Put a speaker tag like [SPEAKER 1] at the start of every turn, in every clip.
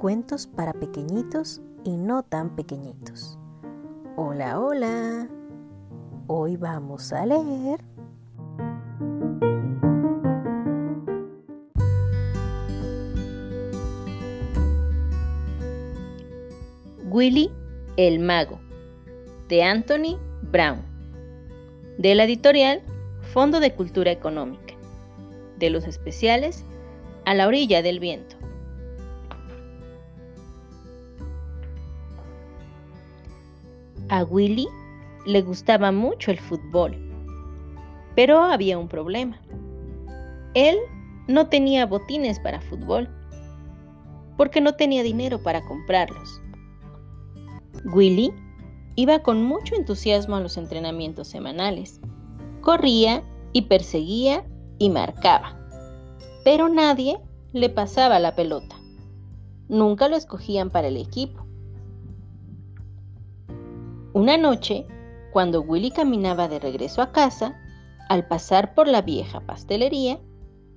[SPEAKER 1] Cuentos para pequeñitos y no tan pequeñitos. Hola, hola. Hoy vamos a leer
[SPEAKER 2] Willy el Mago de Anthony Brown de la editorial Fondo de Cultura Económica de los especiales A la orilla del viento A Willy le gustaba mucho el fútbol, pero había un problema. Él no tenía botines para fútbol, porque no tenía dinero para comprarlos. Willy iba con mucho entusiasmo a los entrenamientos semanales. Corría y perseguía y marcaba, pero nadie le pasaba la pelota. Nunca lo escogían para el equipo. Una noche, cuando Willy caminaba de regreso a casa, al pasar por la vieja pastelería,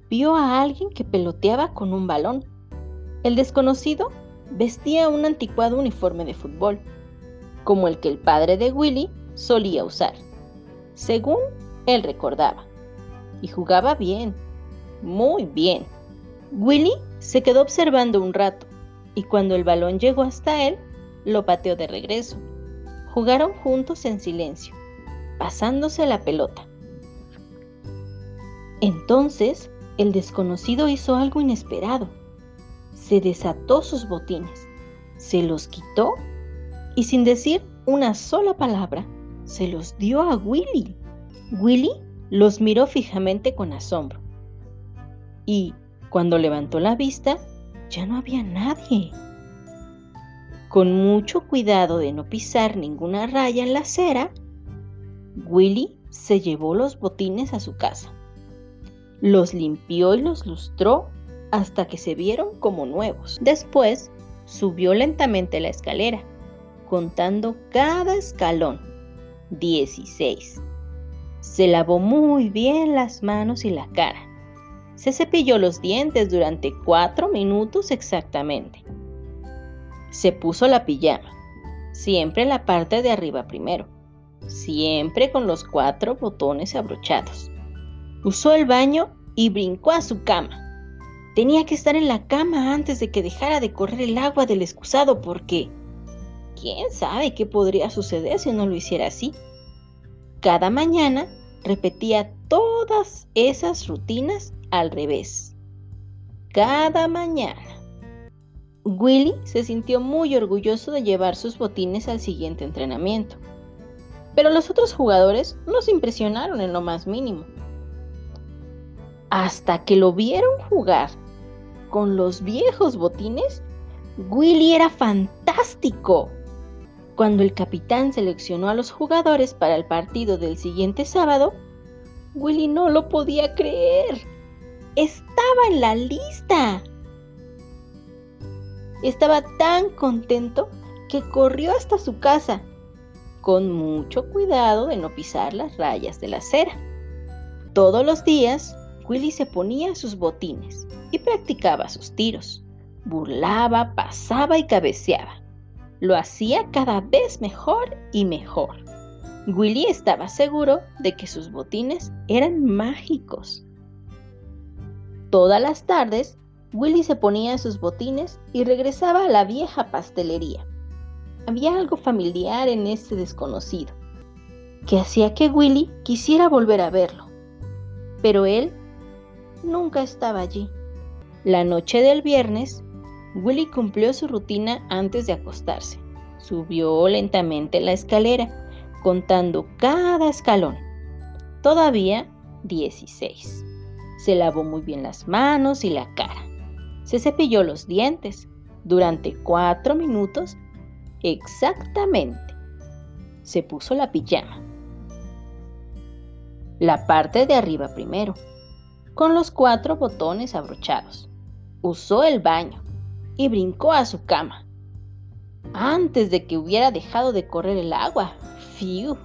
[SPEAKER 2] vio a alguien que peloteaba con un balón. El desconocido vestía un anticuado uniforme de fútbol, como el que el padre de Willy solía usar, según él recordaba. Y jugaba bien, muy bien. Willy se quedó observando un rato, y cuando el balón llegó hasta él, lo pateó de regreso. Jugaron juntos en silencio, pasándose la pelota. Entonces, el desconocido hizo algo inesperado. Se desató sus botines, se los quitó y sin decir una sola palabra, se los dio a Willy. Willy los miró fijamente con asombro. Y cuando levantó la vista, ya no había nadie. Con mucho cuidado de no pisar ninguna raya en la acera, Willy se llevó los botines a su casa. Los limpió y los lustró hasta que se vieron como nuevos. Después subió lentamente la escalera, contando cada escalón. 16. Se lavó muy bien las manos y la cara. Se cepilló los dientes durante cuatro minutos exactamente. Se puso la pijama, siempre la parte de arriba primero, siempre con los cuatro botones abrochados. Usó el baño y brincó a su cama. Tenía que estar en la cama antes de que dejara de correr el agua del excusado porque... ¿Quién sabe qué podría suceder si no lo hiciera así? Cada mañana repetía todas esas rutinas al revés. Cada mañana. Willy se sintió muy orgulloso de llevar sus botines al siguiente entrenamiento, pero los otros jugadores no se impresionaron en lo más mínimo. Hasta que lo vieron jugar con los viejos botines, Willy era fantástico. Cuando el capitán seleccionó a los jugadores para el partido del siguiente sábado, Willy no lo podía creer. Estaba en la lista. Estaba tan contento que corrió hasta su casa, con mucho cuidado de no pisar las rayas de la acera. Todos los días, Willy se ponía sus botines y practicaba sus tiros. Burlaba, pasaba y cabeceaba. Lo hacía cada vez mejor y mejor. Willy estaba seguro de que sus botines eran mágicos. Todas las tardes, Willy se ponía sus botines y regresaba a la vieja pastelería. Había algo familiar en ese desconocido, que hacía que Willy quisiera volver a verlo. Pero él nunca estaba allí. La noche del viernes, Willy cumplió su rutina antes de acostarse. Subió lentamente la escalera, contando cada escalón. Todavía 16. Se lavó muy bien las manos y la cara se cepilló los dientes durante cuatro minutos exactamente. Se puso la pijama. La parte de arriba primero, con los cuatro botones abrochados. Usó el baño y brincó a su cama. Antes de que hubiera dejado de correr el agua. Fiu.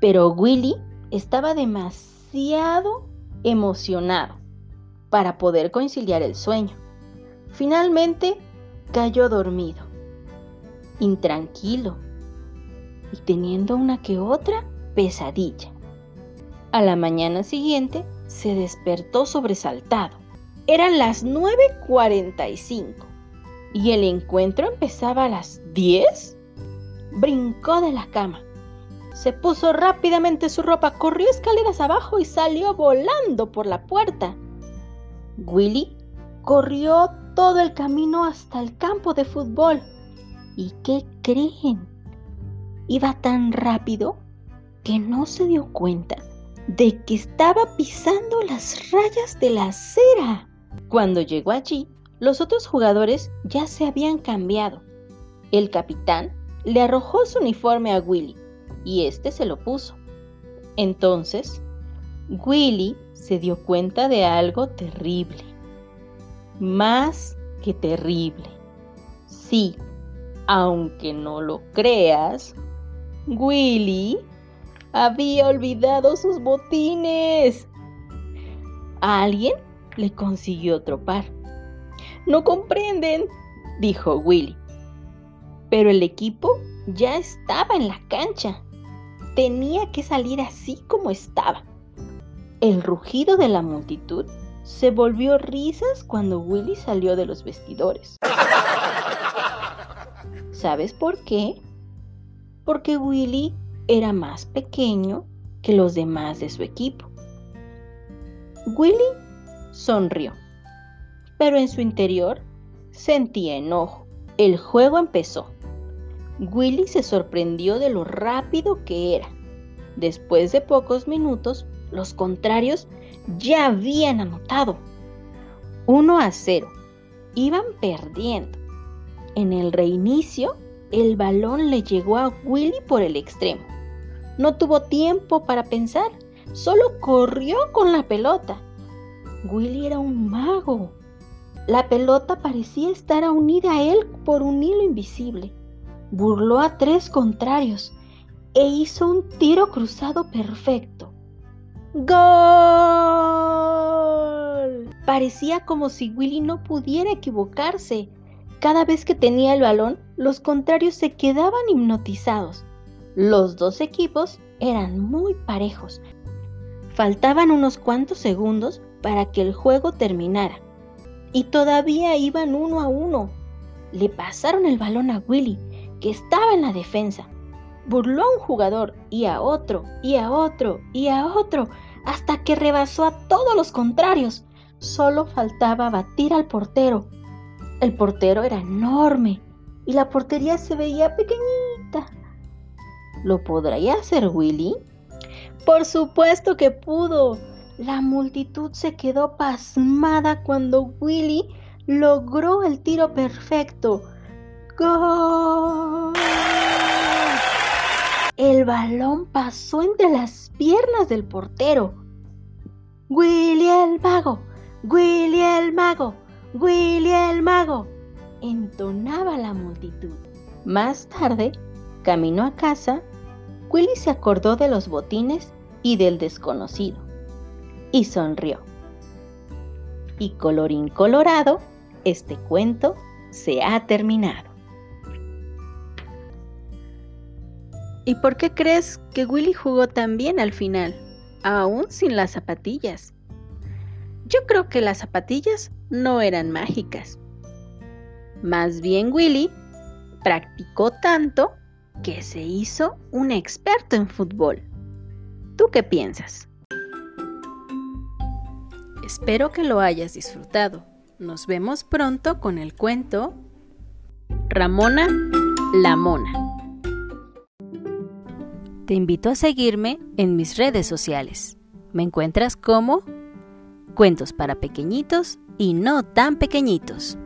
[SPEAKER 2] Pero Willy estaba demasiado emocionado para poder conciliar el sueño. Finalmente cayó dormido, intranquilo y teniendo una que otra pesadilla. A la mañana siguiente se despertó sobresaltado. Eran las 9.45 y el encuentro empezaba a las 10. Brincó de la cama, se puso rápidamente su ropa, corrió escaleras abajo y salió volando por la puerta. Willy corrió todo el camino hasta el campo de fútbol. ¿Y qué creen? Iba tan rápido que no se dio cuenta de que estaba pisando las rayas de la acera. Cuando llegó allí, los otros jugadores ya se habían cambiado. El capitán le arrojó su uniforme a Willy y este se lo puso. Entonces, Willy se dio cuenta de algo terrible. Más que terrible. Sí, aunque no lo creas, Willy había olvidado sus botines. Alguien le consiguió tropar. No comprenden, dijo Willy. Pero el equipo ya estaba en la cancha. Tenía que salir así como estaba. El rugido de la multitud se volvió risas cuando Willy salió de los vestidores. ¿Sabes por qué? porque Willy era más pequeño que los demás de su equipo. Willy sonrió, pero en su interior sentía enojo. El juego empezó. Willy se sorprendió de lo rápido que era. Después de pocos minutos, los contrarios ya habían anotado. 1 a 0. Iban perdiendo. En el reinicio, el balón le llegó a Willy por el extremo. No tuvo tiempo para pensar, solo corrió con la pelota. Willy era un mago. La pelota parecía estar unida a él por un hilo invisible. Burló a tres contrarios e hizo un tiro cruzado perfecto. ¡Gol! Parecía como si Willy no pudiera equivocarse. Cada vez que tenía el balón, los contrarios se quedaban hipnotizados. Los dos equipos eran muy parejos. Faltaban unos cuantos segundos para que el juego terminara. Y todavía iban uno a uno. Le pasaron el balón a Willy, que estaba en la defensa. Burló a un jugador y a otro y a otro y a otro hasta que rebasó a todos los contrarios. Solo faltaba batir al portero el portero era enorme y la portería se veía pequeñita. ¿Lo podría hacer Willy? Por supuesto que pudo. La multitud se quedó pasmada cuando Willy logró el tiro perfecto. ¡Gol! El balón pasó entre las piernas del portero. Willy el mago, Willy el mago, Willy el mago, entonaba la multitud. Más tarde, camino a casa, Willy se acordó de los botines y del desconocido, y sonrió. Y colorín colorado, este cuento se ha terminado. ¿Y por qué crees que Willy jugó tan bien al final, aún sin las zapatillas? Yo creo que las zapatillas no eran mágicas. Más bien Willy practicó tanto que se hizo un experto en fútbol. ¿Tú qué piensas?
[SPEAKER 1] Espero que lo hayas disfrutado. Nos vemos pronto con el cuento Ramona la Mona. Te invito a seguirme en mis redes sociales. Me encuentras como Cuentos para Pequeñitos y no tan pequeñitos.